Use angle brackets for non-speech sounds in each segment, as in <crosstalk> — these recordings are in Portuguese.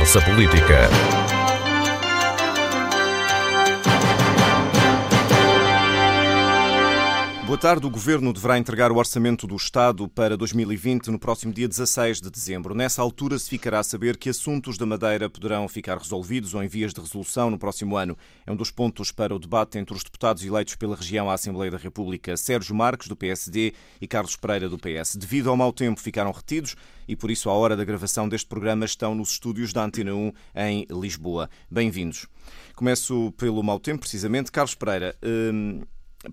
Conversa Política. Tarde. O Governo deverá entregar o Orçamento do Estado para 2020 no próximo dia 16 de dezembro. Nessa altura se ficará a saber que assuntos da Madeira poderão ficar resolvidos ou em vias de resolução no próximo ano. É um dos pontos para o debate entre os deputados eleitos pela região à Assembleia da República, Sérgio Marques, do PSD, e Carlos Pereira, do PS. Devido ao mau tempo, ficaram retidos e, por isso, à hora da gravação deste programa, estão nos estúdios da Antena 1 em Lisboa. Bem-vindos. Começo pelo mau tempo, precisamente. Carlos Pereira. Hum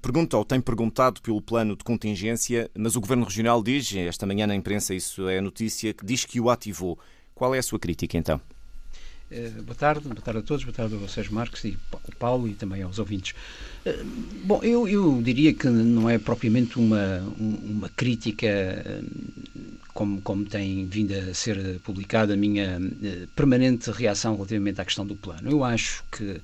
pergunta ou tem perguntado pelo plano de contingência, mas o Governo Regional diz, esta manhã na imprensa isso é notícia, que diz que o ativou. Qual é a sua crítica então? Uh, boa tarde, boa tarde a todos, boa tarde a vocês, Marcos, e ao Paulo e também aos ouvintes. Uh, bom, eu, eu, diria que não é propriamente uma, uma crítica, uh, como, como tem vindo a ser publicada, a minha permanente reação relativamente à questão do plano. Eu acho que eh,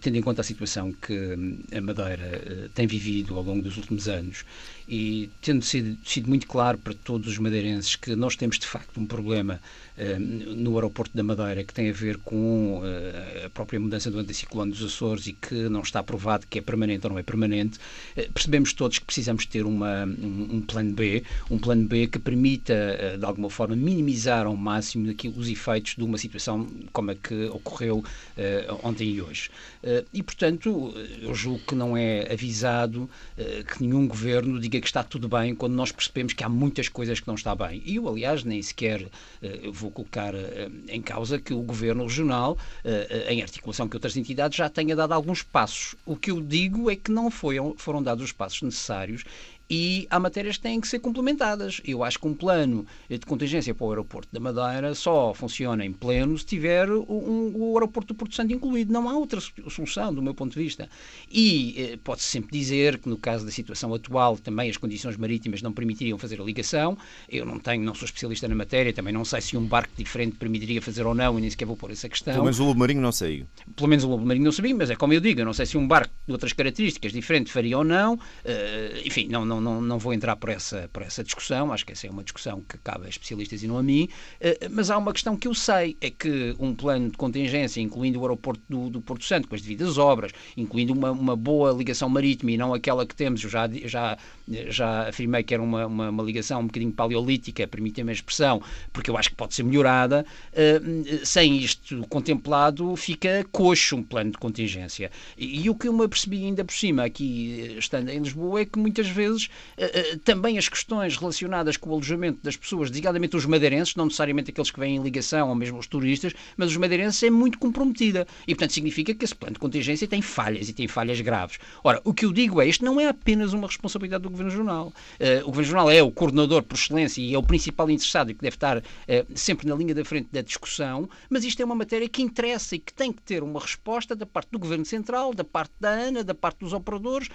tendo em conta a situação que hum, a Madeira eh, tem vivido ao longo dos últimos anos e tendo sido, sido muito claro para todos os madeirenses que nós temos de facto um problema uh, no aeroporto da Madeira que tem a ver com uh, a própria mudança do anticiclone dos Açores e que não está provado que é permanente ou não é permanente, uh, percebemos todos que precisamos ter uma, um, um, plano B, um plano B que permita de alguma forma minimizar ao máximo aqui, os efeitos de uma situação como a que ocorreu ontem e hoje. e portanto, eu julgo que não é avisado que nenhum governo diga que está tudo bem quando nós percebemos que há muitas coisas que não está bem. E eu, aliás, nem sequer uh, vou colocar uh, em causa que o Governo Regional, uh, em articulação com outras entidades, já tenha dado alguns passos. O que eu digo é que não foi, foram dados os passos necessários e há matérias que têm que ser complementadas. Eu acho que um plano de contingência para o aeroporto da Madeira só funciona em pleno se tiver um, o aeroporto do Porto Santo incluído. Não há outra solução, do meu ponto de vista. E eh, pode-se sempre dizer que, no caso da situação atual, também as condições marítimas não permitiriam fazer a ligação. Eu não tenho, não sou especialista na matéria, também não sei se um barco diferente permitiria fazer ou não, e nem sequer vou pôr essa questão. Pelo menos o Lobo Marinho não saiu. Pelo menos o Lobo Marinho não sabia, mas é como eu digo, eu não sei se um barco de outras características diferentes faria ou não. Uh, enfim, não, não não, não, vou entrar por essa, por essa discussão, acho que essa é uma discussão que cabe a especialistas e não a mim, eh, mas há uma questão que eu sei, é que um plano de contingência, incluindo o aeroporto do, do Porto Santo, com as devidas obras, incluindo uma, uma boa ligação marítima e não aquela que temos, eu já, já, já afirmei que era uma, uma, uma ligação um bocadinho paleolítica, permitem-me a expressão, porque eu acho que pode ser melhorada, eh, sem isto contemplado, fica coxo um plano de contingência. E, e o que eu me apercebi ainda por cima, aqui estando em Lisboa, é que muitas vezes eh, eh, também as questões relacionadas com o alojamento das pessoas, designadamente os madeirenses, não necessariamente aqueles que vêm em ligação ou mesmo os turistas, mas os madeirenses é muito comprometida. E, portanto, significa que esse plano de contingência tem falhas e tem falhas graves. Ora, o que eu digo é, isto não é apenas uma responsabilidade do Governo Regional. Uh, o Governo Regional é o coordenador por excelência e é o principal interessado e que deve estar sempre na linha da frente da discussão, mas isto é uma matéria que interessa e que tem que ter uma resposta da parte do Governo Central, da parte da ANA, da parte dos operadores,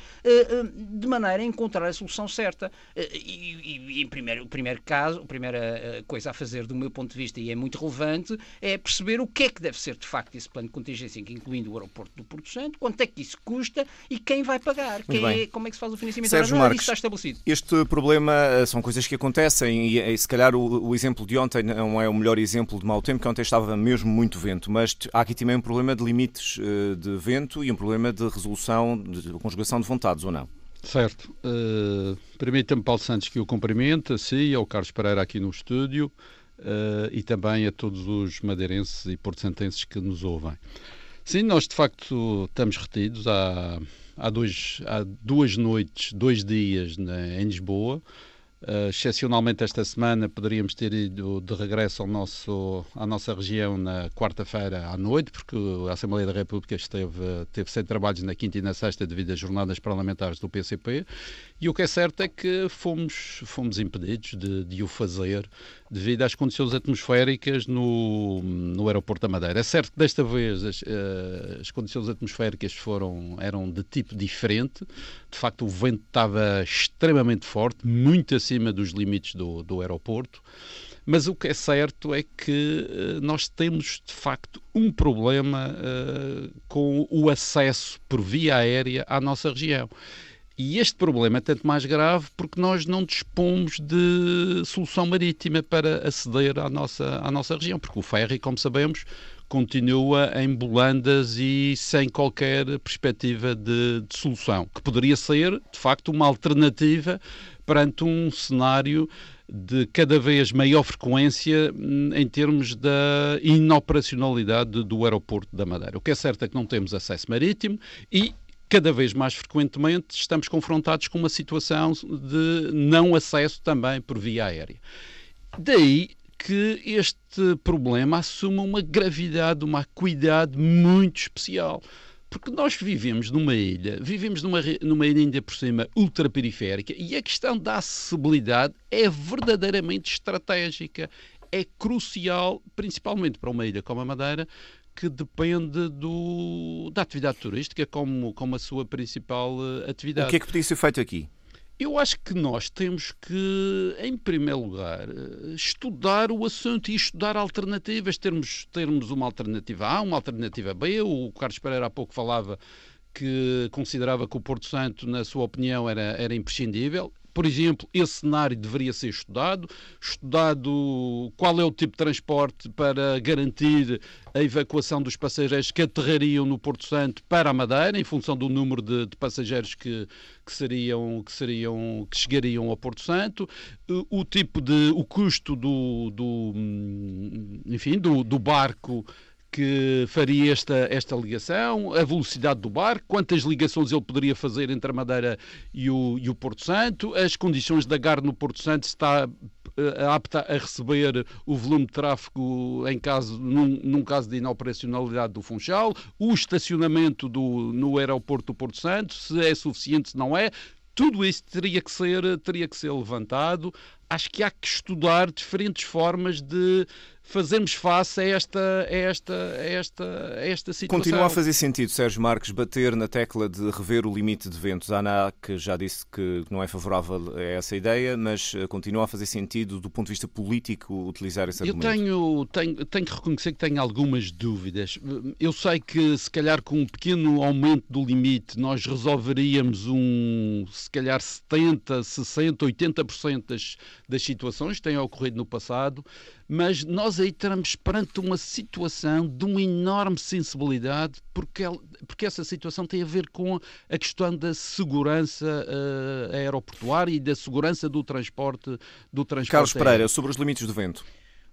de maneira a encontrar a solução certa. Eh, e, e em primeiro, o primeiro caso, a primeira eh, coisa a fazer, do meu ponto de vista, e é muito relevante, é perceber o que é que deve ser de facto esse plano de contingência, incluindo o aeroporto do Porto Santo, quanto é que isso custa e quem vai pagar, quem é, como é que se faz o financiamento. Sérgio Marques, está estabelecido. Este problema eh, são coisas que acontecem e, e se calhar o, o, exemplo de ontem não é o melhor exemplo de mau tempo, que ontem estava mesmo muito vento, mas há aqui também um problema de limites de vento e um problema de resolução, de conjugação de vontades, ou não? Certo. Uh, Permita-me, Paulo Santos, que o cumprimente, a si, ao Carlos Pereira aqui no estúdio uh, e também a todos os madeirenses e porto-santenses que nos ouvem. Sim, nós de facto estamos retidos há, há, dois, há duas noites, dois dias na, em Lisboa. Uh, excepcionalmente esta semana poderíamos ter ido de regresso ao nosso, à nossa região na quarta-feira à noite, porque a Assembleia da República esteve, teve sem trabalhos na quinta e na sexta devido às jornadas parlamentares do PCP e o que é certo é que fomos, fomos impedidos de, de o fazer devido às condições atmosféricas no, no aeroporto da Madeira. É certo que desta vez as, eh, as condições atmosféricas foram, eram de tipo diferente. De facto, o vento estava extremamente forte, muito acima dos limites do, do aeroporto. Mas o que é certo é que uh, nós temos, de facto, um problema uh, com o acesso por via aérea à nossa região. E este problema é tanto mais grave porque nós não dispomos de solução marítima para aceder à nossa, à nossa região, porque o ferry, como sabemos, continua em bolandas e sem qualquer perspectiva de, de solução, que poderia ser, de facto, uma alternativa perante um cenário de cada vez maior frequência hum, em termos da inoperacionalidade do aeroporto da Madeira. O que é certo é que não temos acesso marítimo e cada vez mais frequentemente estamos confrontados com uma situação de não acesso também por via aérea. Daí que este problema assume uma gravidade, uma acuidade muito especial. Porque nós vivemos numa ilha, vivemos numa, numa ilha ainda por cima ultraperiférica e a questão da acessibilidade é verdadeiramente estratégica, é crucial, principalmente para uma ilha como a Madeira, que depende do, da atividade turística como, como a sua principal eh, atividade. O que é que podia ser feito aqui? Eu acho que nós temos que, em primeiro lugar, eh, estudar o assunto e estudar alternativas, termos, termos uma alternativa A, uma alternativa B. O Carlos Pereira há pouco falava que considerava que o Porto Santo, na sua opinião, era, era imprescindível. Por exemplo, esse cenário deveria ser estudado, estudado qual é o tipo de transporte para garantir a evacuação dos passageiros que aterrariam no Porto Santo para a Madeira, em função do número de, de passageiros que, que, seriam, que, seriam, que chegariam ao Porto Santo, o, tipo de, o custo do, do enfim, do, do barco que faria esta, esta ligação, a velocidade do barco, quantas ligações ele poderia fazer entre a Madeira e o, e o Porto Santo, as condições da GAR no Porto Santo, se está uh, apta a receber o volume de tráfego em caso, num, num caso de inoperacionalidade do Funchal, o estacionamento do, no aeroporto do Porto Santo, se é suficiente, se não é, tudo isso teria que ser, teria que ser levantado. Acho que há que estudar diferentes formas de fazermos face a esta, a esta, a esta, a esta situação. Continua a fazer sentido, Sérgio Marques, bater na tecla de rever o limite de ventos. A ANAC já disse que não é favorável a essa ideia, mas eh, continua a fazer sentido, do ponto de vista político, utilizar esse argumento. Eu tenho, tenho, tenho que reconhecer que tenho algumas dúvidas. Eu sei que, se calhar, com um pequeno aumento do limite, nós resolveríamos um, se calhar, 70, 60, 80% das, das situações que têm ocorrido no passado mas nós aí estamos perante uma situação de uma enorme sensibilidade, porque, porque essa situação tem a ver com a questão da segurança uh, aeroportuária e da segurança do transporte. Do transporte Carlos Pereira, sobre os limites do vento.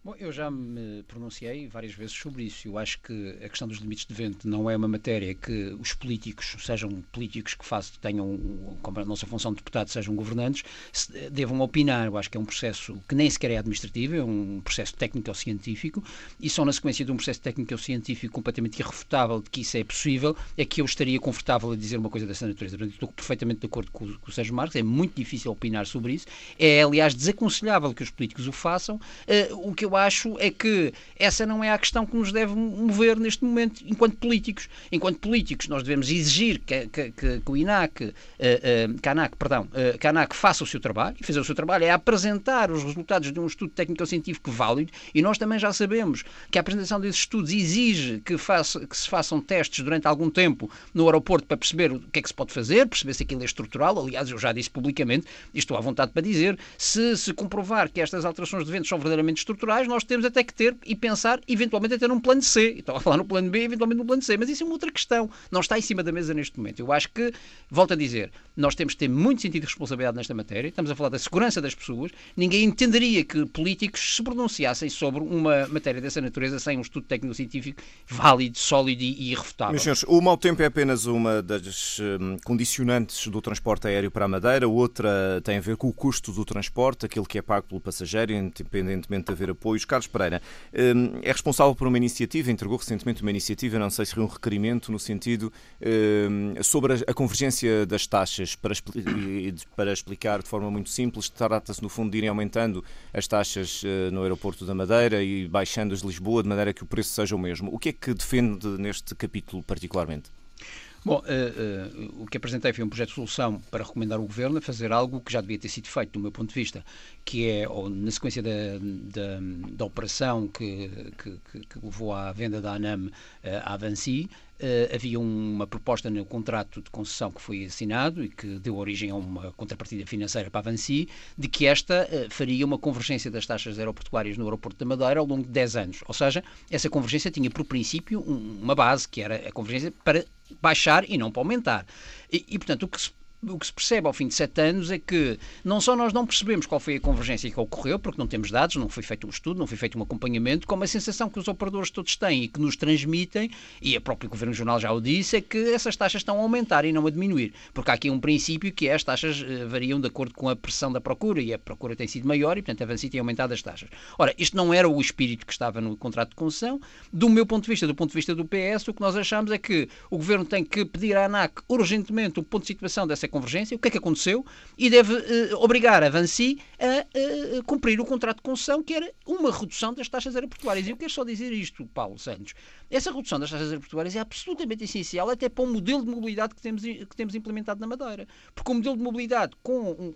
Bom, eu já me pronunciei várias vezes sobre isso. Eu acho que a questão dos limites de vento não é uma matéria que os políticos, sejam políticos que façam, tenham como a nossa função de deputado, sejam governantes, devam opinar. Eu acho que é um processo que nem sequer é administrativo, é um processo técnico-científico e só na sequência de um processo técnico-científico completamente irrefutável de que isso é possível é que eu estaria confortável a dizer uma coisa dessa natureza. Portanto, estou perfeitamente de acordo com, com o Sérgio Marques, é muito difícil opinar sobre isso. É, aliás, desaconselhável que os políticos o façam. Uh, o que eu eu acho é que essa não é a questão que nos deve mover neste momento enquanto políticos. Enquanto políticos, nós devemos exigir que, que, que, que o INAC, uh, uh, perdão, uh, faça o seu trabalho, e fazer o seu trabalho é apresentar os resultados de um estudo técnico-científico válido, e nós também já sabemos que a apresentação desses estudos exige que, faça, que se façam testes durante algum tempo no aeroporto para perceber o que é que se pode fazer, perceber se aquilo é estrutural. Aliás, eu já disse publicamente, e estou à vontade para dizer, se se comprovar que estas alterações de vento são verdadeiramente estruturais, nós temos até que ter e pensar, eventualmente, até num plano C. Estava a falar no plano B, eventualmente no plano C. Mas isso é uma outra questão. Não está em cima da mesa neste momento. Eu acho que, volto a dizer, nós temos que ter muito sentido de responsabilidade nesta matéria. Estamos a falar da segurança das pessoas. Ninguém entenderia que políticos se pronunciassem sobre uma matéria dessa natureza sem um estudo técnico-científico válido, sólido e irrefutável. Meus senhores, o mau tempo é apenas uma das hum, condicionantes do transporte aéreo para a Madeira. Outra tem a ver com o custo do transporte, aquilo que é pago pelo passageiro, independentemente de haver apoio apoios. Carlos Pereira hum, é responsável por uma iniciativa, entregou recentemente uma iniciativa, não sei se foi um requerimento no sentido hum, sobre a convergência das taxas, para, para explicar de forma muito simples, trata-se no fundo de irem aumentando as taxas eh, no aeroporto da Madeira e baixando as de Lisboa, de maneira que o preço seja o mesmo. O que é que defende neste capítulo particularmente? Bom, uh, uh, o que apresentei foi um projeto de solução para recomendar ao Governo a fazer algo que já devia ter sido feito, do meu ponto de vista, que é, ou, na sequência da, da, da operação que, que, que, levou à venda da ANAM uh, à Avanci, uh, havia uma proposta no contrato de concessão que foi assinado e que deu origem a uma contrapartida financeira para a Vansi, de que esta uh, faria uma convergência das taxas aeroportuárias no aeroporto da Madeira ao longo de 10 anos. Ou seja, essa convergência tinha por princípio um, uma base, que era a convergência para baixar e não para aumentar. E, e portanto, o que se o que se percebe ao fim de sete anos é que não só nós não percebemos qual foi a convergência que ocorreu, porque não temos dados, não foi feito um estudo, não foi feito um acompanhamento, como a sensação que os operadores todos têm e que nos transmitem, e a própria Governo Jornal já o disse, é que essas taxas estão a aumentar e não a diminuir. Porque há aqui um princípio que é as taxas eh, variam de acordo com a pressão da procura e a procura tem sido maior e, portanto, a Vansi tem aumentado as taxas. Ora, isto não era o espírito que estava no contrato de concessão. Do meu ponto de vista, do ponto de vista do PS, o que nós achamos é que o Governo tem que pedir à ANAC urgentemente o ponto de situação dessa convergência. O que é que aconteceu? e deve uh, obrigar a Vansi a uh, cumprir o contrato de concessão, que era uma redução das taxas aeroportuárias. E eu quero só dizer isto, Paulo Santos. Essa redução das taxas aeroportuárias é absolutamente essencial até para o modelo de mobilidade que temos, que temos implementado na Madeira. Porque o modelo de mobilidade com,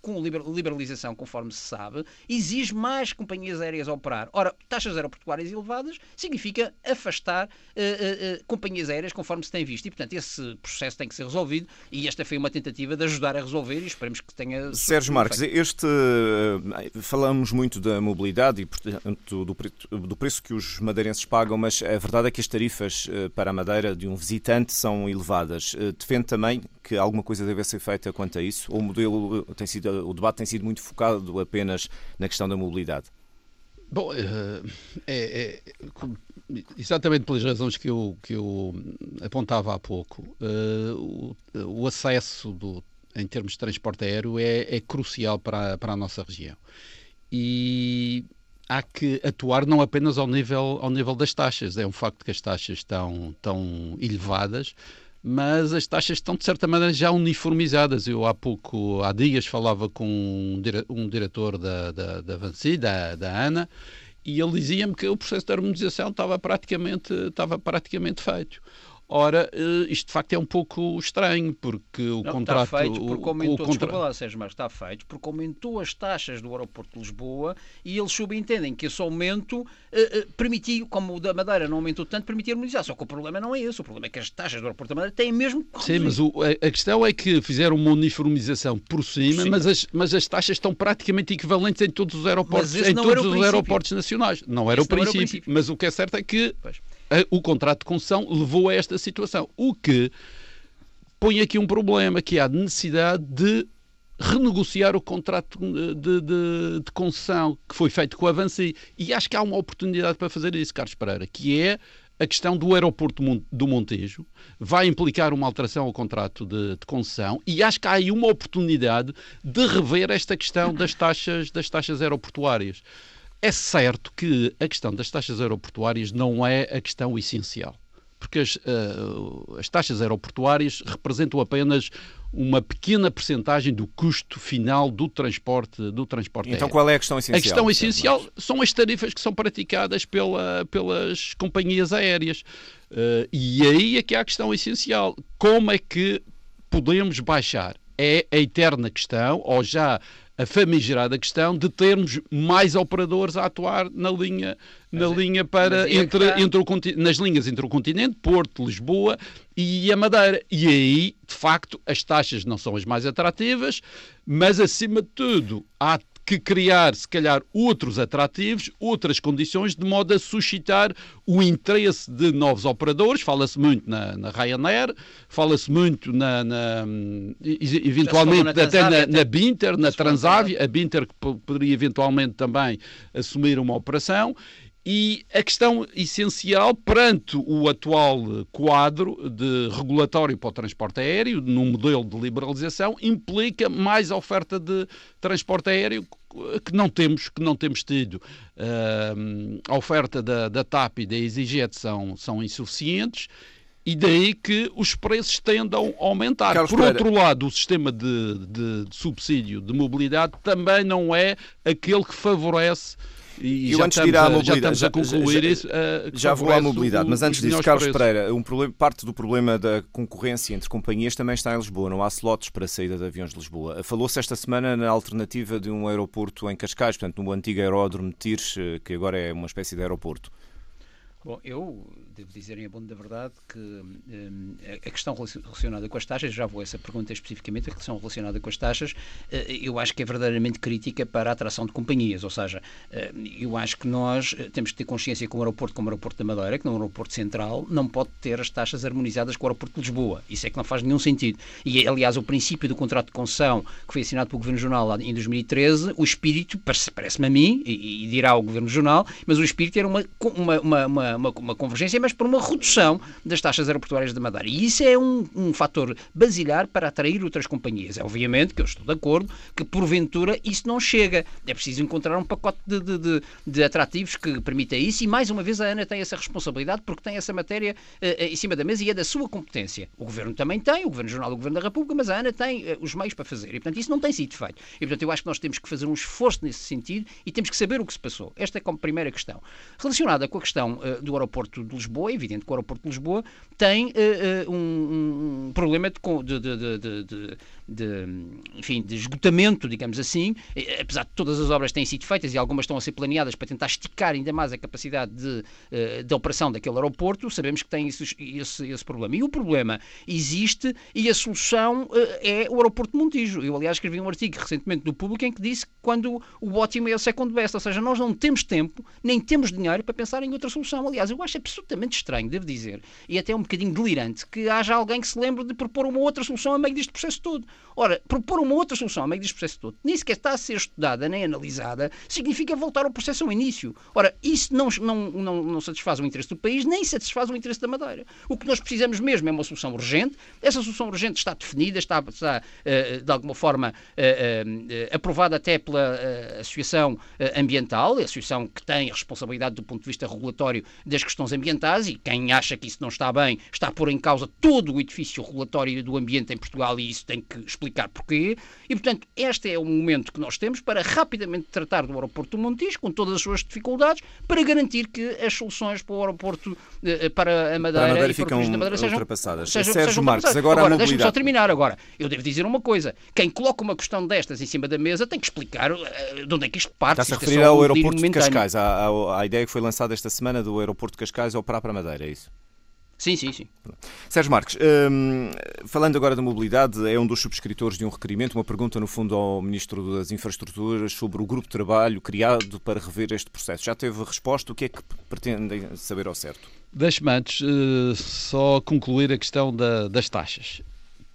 com liberalização, conforme se sabe, exige mais companhias aéreas a operar. Ora, taxas aeroportuárias elevadas significa afastar uh, companhias aéreas conforme se tem visto. E, portanto, esse processo tem que ser resolvido e esta foi uma tentativa de ajudar a resolver e esperemos que tenha. Sérgio Marques, este. Falamos muito da mobilidade e, portanto, do, do preço que os madeirenses pagam, mas a verdade é que as tarifas eh, para a Madeira de um visitante são elevadas. Eh, defende também que alguma coisa deve ser feita quanto a isso? Ou o modelo eh, tem sido, o debate tem sido muito focado apenas na questão da mobilidade? Bom, é, é, exatamente pelas razões que eu, que eu apontava há pouco. o, o acesso do, em termos de transporte aéreo é, é crucial para, para a nossa região. E há que atuar não apenas ao nível, ao nível das taxas. É um facto que as taxas estão, estão elevadas, mas as taxas estão, de certa maneira, já uniformizadas. Eu há pouco, há dias, falava com um, dire, um diretor da, da, da da, da ANA, e ele dizia-me que o processo de harmonização estava praticamente, estava praticamente feito. Ora, eh, isto de facto é um pouco estranho, porque o não, contrato. Está feito porque aumentou, o, contra... lá, Sérgio, mas está feito porque aumentou as taxas do aeroporto de Lisboa e eles subentendem que esse aumento eh, eh, permitiu, como o da Madeira não aumentou tanto, permitir harmonizar. Só que o problema não é esse, o problema é que as taxas do aeroporto da Madeira têm mesmo. Sim, mas o, a, questão é que fizeram uma uniformização por cima, Sim. mas, as, mas as taxas estão praticamente equivalentes em todos os aeroportos, em todos os aeroportos nacionais. Não era, o princípio, era o princípio, mas o que é certo é que. Pois o contrato de concessão levou a esta situação. O que põe aqui um problema, que há necessidade de renegociar o contrato de, de, de, concessão que foi feito com a Avanci. E acho que há uma oportunidade para fazer isso, Carlos Pereira, que é a questão do aeroporto do Montejo, vai implicar uma alteração ao contrato de, de, concessão e acho que há aí uma oportunidade de rever esta questão das taxas, das taxas aeroportuárias. É certo que a questão das taxas aeroportuárias não é a questão essencial, porque as, uh, as taxas aeroportuárias representam apenas uma pequena percentagem do custo final do transporte do transporte Então aéreo. qual é a questão essencial? A questão essencial são as tarifas que são praticadas pela, pelas companhias aéreas. Uh, e aí é que há a questão essencial. Como é que podemos baixar? É a eterna questão, ou já a famigerada questão de termos mais operadores a atuar na linha, na mas, é- linha para é entre, entre o, nas linhas entre o continente, Porto, Lisboa e a Madeira. E aí, de facto, as taxas não são as mais atrativas, mas acima de tudo, há que criar, se calhar, outros atrativos, outras condições, de modo a suscitar o interesse de novos operadores. Fala-se muito na, na Ryanair, fala-se muito na, na eventualmente na até na, na Binter, na Transavia, a Binter que poderia eventualmente também assumir uma operação. E a questão essencial perante o atual quadro de regulatório para o transporte aéreo, num modelo de liberalização, implica mais oferta de transporte aéreo que não temos, que não temos tido. Uh, a oferta da, da TAP e da EasyJet são, são insuficientes e daí que os preços tendam a aumentar. Carlos Por Pereira. outro lado, o sistema de, de, de subsídio de mobilidade também não é aquele que favorece e eu antes de ir à mobilidade, já, já, concluir já, isso, uh, já vou à mobilidade, o, mas antes disso, Carlos preços. Pereira, um problema, parte do problema da concorrência entre companhias também está em Lisboa. Não há slots para a saída de aviões de Lisboa. Falou-se esta semana na alternativa de um aeroporto em Cascais, portanto, no antigo aeródromo de Tires, eh, que agora é uma espécie de aeroporto. Bom, eu devo dizer, em abono da verdade, que um, a questão relacionada com as taxas, já vou a essa pergunta especificamente, a questão relacionada com as taxas, uh, eu acho que é verdadeiramente crítica para a atração de companhias. Ou seja, uh, eu acho que nós eh, temos que ter consciência que um aeroporto como o aeroporto da Madeira, que não é um aeroporto central, não pode ter as taxas harmonizadas com o aeroporto de Lisboa. Isso é que não faz nenhum sentido. E, aliás, o princípio do contrato de concessão que foi assinado pelo Governo Jornal em 2013, o espírito, parece-me a mim, e, e, dirá o Governo Jornal, mas o espírito era uma, uma, uma, uma, uma convergência, mas por uma redução das taxas aeroportuárias da Madeira. E isso é um, um fator basilar para atrair outras companhias. É obviamente que eu estou de acordo que, porventura, isso não chega. É preciso encontrar um pacote de, de, de, de atrativos que permita isso e, mais uma vez, a ANA tem essa responsabilidade porque tem essa matéria uh, em cima da mesa e é da sua competência. O Governo também tem, o Governo Jornal, o Governo da República, mas a ANA tem uh, os meios para fazer. E, portanto, isso não tem sido feito. E, portanto, eu acho que nós temos que fazer um esforço nesse sentido e temos que saber o que se passou. Esta é como primeira questão. Relacionada com a questão do aeroporto de Lisboa, é evidente que o aeroporto de Lisboa tem uh, uh, um, um, problema de, de, de, de, enfim, de esgotamento, digamos assim, apesar de todas as obras terem sido feitas e algumas estão a ser planeadas para tentar esticar ainda mais a capacidade de, de operação daquele aeroporto, sabemos que tem esse, esse, esse, problema. E o problema existe e a solução é o aeroporto de Montijo. Eu, aliás, escrevi um artigo recentemente no Público em que disse que quando o ótimo é o second best, ou seja, nós não temos tempo, nem temos dinheiro para pensar em outra solução. Aliás, eu acho absolutamente estranho, devo dizer, e até um bocadinho delirante, que haja alguém que se lembre de propor uma outra solução a meio deste processo todo. Ora, propor uma outra solução a meio deste processo todo, nem sequer está a ser estudada nem analisada, significa voltar ao processo ao início. Ora, isso não, não, não, não satisfaz o interesse do país, nem satisfaz o interesse da Madeira. O que nós precisamos mesmo é uma solução urgente. Essa solução urgente está definida, está, está uh, de alguma forma uh, uh, aprovada até pela Associação Ambiental, a associação que tem a responsabilidade do ponto de vista regulatório das questões ambientais e quem acha que isso não está bem está a pôr em causa todo o edifício regulatório do ambiente em Portugal e isso tem que explicar porquê. E, portanto, este é o momento que nós temos para rapidamente tratar do aeroporto do Montijo, com todas as suas dificuldades, para garantir que as soluções para o aeroporto, eh, para a Madeira, para a Madeira e para ficam Madeira sejam ultrapassadas. Sejam, Sérgio sejam Marques, agora, agora a deixe-me só terminar agora. Eu devo dizer uma coisa. Quem coloca uma questão destas em cima da mesa tem que explicar uh, de onde é que isto parte. Está-se a é referir ao aeroporto de Cascais, à, à, à ideia que foi lançada esta semana do aeroporto de Cascais ao para a Madeira, é isso? Sim, sim, sim. Sérgio Marques, hum, falando agora da mobilidade, é um dos subscritores de um requerimento, uma pergunta no fundo ao Ministro das Infraestruturas sobre o grupo de trabalho criado para rever este processo. Já teve resposta? O que é que pretendem saber ao certo? Deixe-me antes uh, só concluir a questão da, das taxas.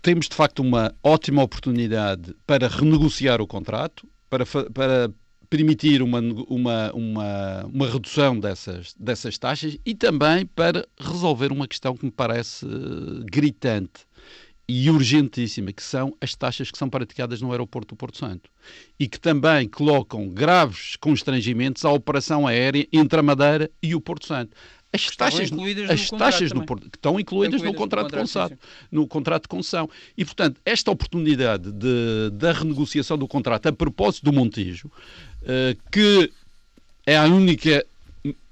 Temos de facto uma ótima oportunidade para renegociar o contrato, para, para permitir uma, uma, uma, uma redução dessas, dessas taxas e também para resolver uma questão que me parece eh, gritante e urgentíssima, que são as taxas que são praticadas no aeroporto do Porto Santo e que também colocam graves constrangimentos à operação aérea entre a Madeira e o Porto Santo. As taxas, as taxas no, que estão incluídas, no contrato, de concessão, no contrato de concessão. E, portanto, esta oportunidade de, da renegociação do contrato a propósito do Montijo que é a única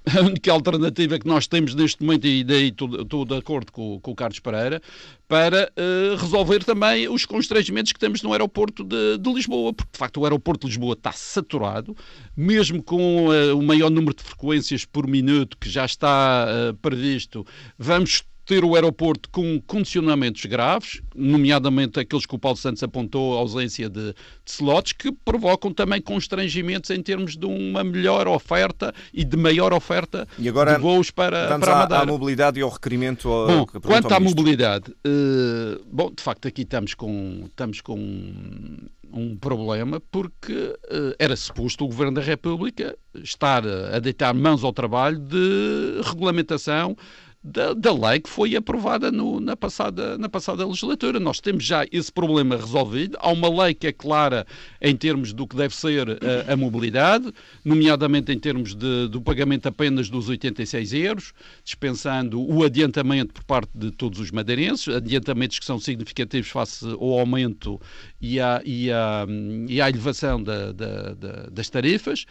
a única alternativa que nós temos neste momento, e daí estou, de acordo com, com, o Carlos Pereira, para uh, resolver também os constrangimentos que temos no aeroporto de, de, Lisboa, porque de facto o aeroporto de Lisboa está saturado, mesmo com uh, o maior número de frequências por minuto que já está uh, previsto, vamos ter o aeroporto com condicionamentos graves, nomeadamente aqueles que o Paulo Santos apontou, a ausência de, de slots, que provocam também constrangimentos em termos de uma melhor oferta e de maior oferta e agora, de voos para, para a Madeira. à mobilidade e ao requerimento Bom, quanto à mobilidade, uh, bom, de facto aqui estamos com, estamos com um, um problema porque uh, era suposto o Governo da República estar a deitar mãos ao trabalho de regulamentação da, da lei que foi aprovada no, na, passada, na passada legislatura. Nós temos já esse problema resolvido. Há uma lei que é clara em termos do que deve ser a, a mobilidade, nomeadamente em termos de, do pagamento apenas dos 86 euros, dispensando o adiantamento por parte de todos os madeirenses, adiantamentos que são significativos face ao aumento e à, e à, e à elevação da, da, da, das tarifas.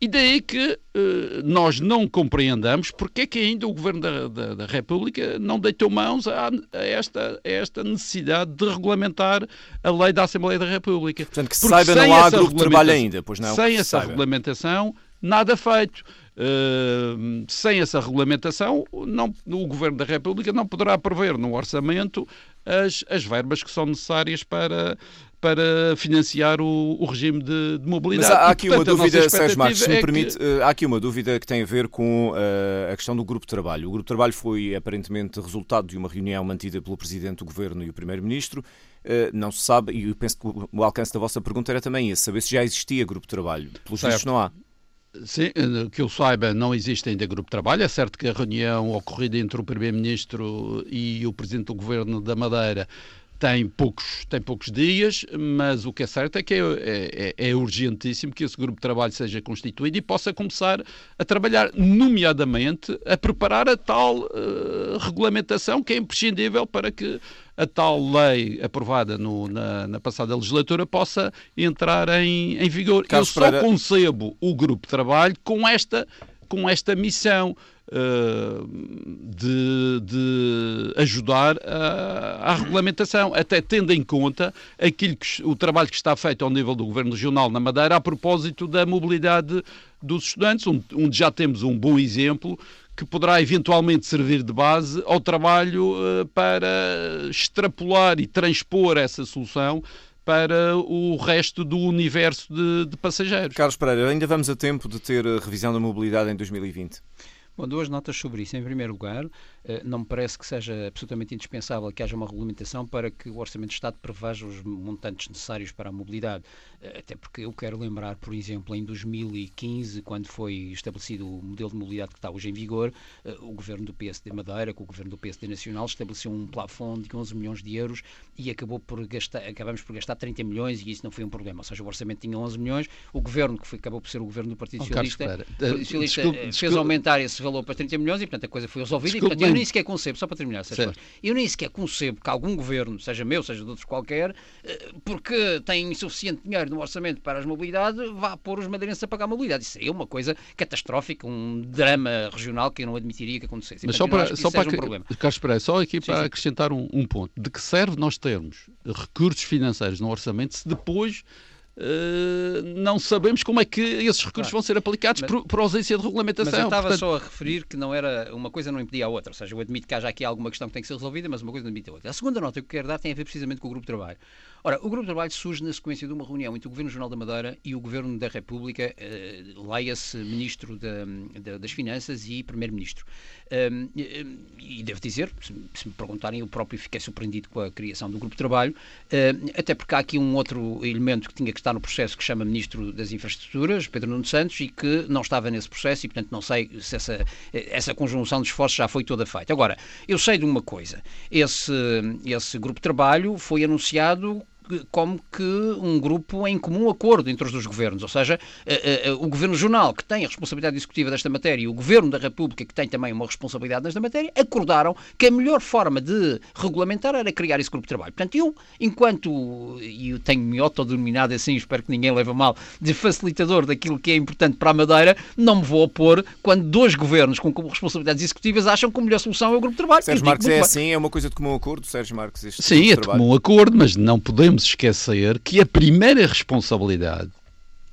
E daí que uh, nós não compreendamos porque é que ainda o Governo da, da, da República não deitou mãos a, a, esta, a, esta, necessidade de regulamentar a lei da Assembleia da República. Portanto, que se porque saiba, não há grupo de trabalho ainda, pois não? Sem essa saiba. regulamentação, nada feito. Uh, sem essa regulamentação, não, o Governo da República não poderá prever no orçamento as, as verbas que são necessárias para, para financiar o, o regime de, de, mobilidade. Mas há, aqui e, portanto, uma dúvida, Sérgio Marcos, se me é permite, que... Eh, há aqui uma dúvida que tem a ver com uh, a questão do grupo de trabalho. O grupo de trabalho foi aparentemente resultado de uma reunião mantida pelo Presidente do Governo e o Primeiro-Ministro. Uh, não se sabe, e eu penso que o alcance da vossa pergunta era também esse, saber se já existia grupo de trabalho. Pelos vistos não há. Sim, que eu saiba, não existe ainda grupo de trabalho. É certo que a reunião ocorrida entre o Primeiro-Ministro e o Presidente do Governo da Madeira tem poucos, tem poucos dias, mas o que é certo é que é, é, é, urgentíssimo que esse grupo de trabalho seja constituído e possa começar a trabalhar, nomeadamente, a preparar a tal uh, regulamentação que é imprescindível para que a tal lei aprovada no, na, na, passada legislatura possa entrar em, em vigor. Carlos Eu só Pereira... concebo o grupo de trabalho com esta, com esta missão. Eh, de, de, ajudar à regulamentação, até tendo em conta aquilo que, o trabalho que está feito ao nível do Governo Regional na Madeira a propósito da mobilidade dos estudantes, onde já temos um bom exemplo que poderá eventualmente servir de base ao trabalho uh, para extrapolar e transpor essa solução para o resto do universo de, de passageiros. Carlos Pereira, ainda vamos a tempo de ter revisão da mobilidade em 2020? Bom, duas notas sobre isso. Em primeiro lugar, não me parece que seja absolutamente indispensável que haja uma regulamentação para que o Orçamento de Estado preveja os montantes necessários para a mobilidade. Eh, até porque eu quero lembrar, por exemplo, em 2015, quando foi estabelecido o modelo de mobilidade que está hoje em vigor, eh, o governo do PSD Madeira, com o governo do PSD Nacional, estabeleceu um plafond de 11 milhões de euros e acabou por gastar, acabamos por gastar 30 milhões e isso não foi um problema. Ou seja, o orçamento tinha 11 milhões, o governo, que foi, acabou por ser o governo do Partido oh, Socialista, Socialista desculpe, fez aumentar esse valor para 30 milhões e, portanto, a coisa foi resolvida. Desculpe, e, portanto, nem sequer concebo, só para terminar, eu nem sequer concebo que algum governo, seja meu, seja de outros qualquer, eh, porque tem insuficiente dinheiro no orçamento para as mobilidades, vá pôr os madeirenses a pagar a mobilidade. Isso é uma coisa catastrófica, um drama regional que eu não admitiria que acontecesse. Mas só para, só para um problema. Carlos Pereira, só aqui para sim, sim. acrescentar um, um ponto. De que serve nós termos recursos financeiros no orçamento se depois Uh, não sabemos como é que esses recursos claro. vão ser aplicados mas, por, por, ausência de regulamentação. Mas eu estava Portanto... só a referir que não era uma coisa não impedia a outra. Ou seja, eu admito que haja aqui alguma questão que tem que ser resolvida, mas uma coisa não impede a outra. A segunda nota que eu quero dar tem a ver precisamente com o grupo de trabalho. Ora, o grupo de trabalho surge na sequência de uma reunião entre o Governo Regional da Madeira e o Governo da República, uh, leia-se Ministro da, da, das Finanças e Primeiro-Ministro. Um, e devo dizer, se, me perguntarem, eu próprio fiquei surpreendido com a criação do grupo de trabalho, até porque há aqui um outro elemento que tinha que estar no processo que chama Ministro das Infraestruturas, Pedro Nuno Santos, e que não estava nesse processo e, portanto, não sei se essa, essa conjunção de esforços já foi toda feita. Agora, eu sei de uma coisa, esse, esse grupo de trabalho foi anunciado como que um grupo em comum acordo entre os dois governos, ou seja, uh, uh, o governo regional, que tem a responsabilidade executiva desta matéria, e o governo da República, que tem também uma responsabilidade nesta matéria, acordaram que a melhor forma de regulamentar era criar esse grupo de trabalho. Portanto, eu, enquanto, e eu tenho-me autodenominado assim, espero que ninguém leve a mal, de facilitador daquilo que é importante para a Madeira, não me vou opor quando dois governos com responsabilidades executivas acham que a melhor solução é o grupo de trabalho. Sérgio Marques é assim, é uma coisa de comum acordo, Sérgio Marques? Sim, é de comum acordo, mas não podemos podemos esquecer que a primeira responsabilidade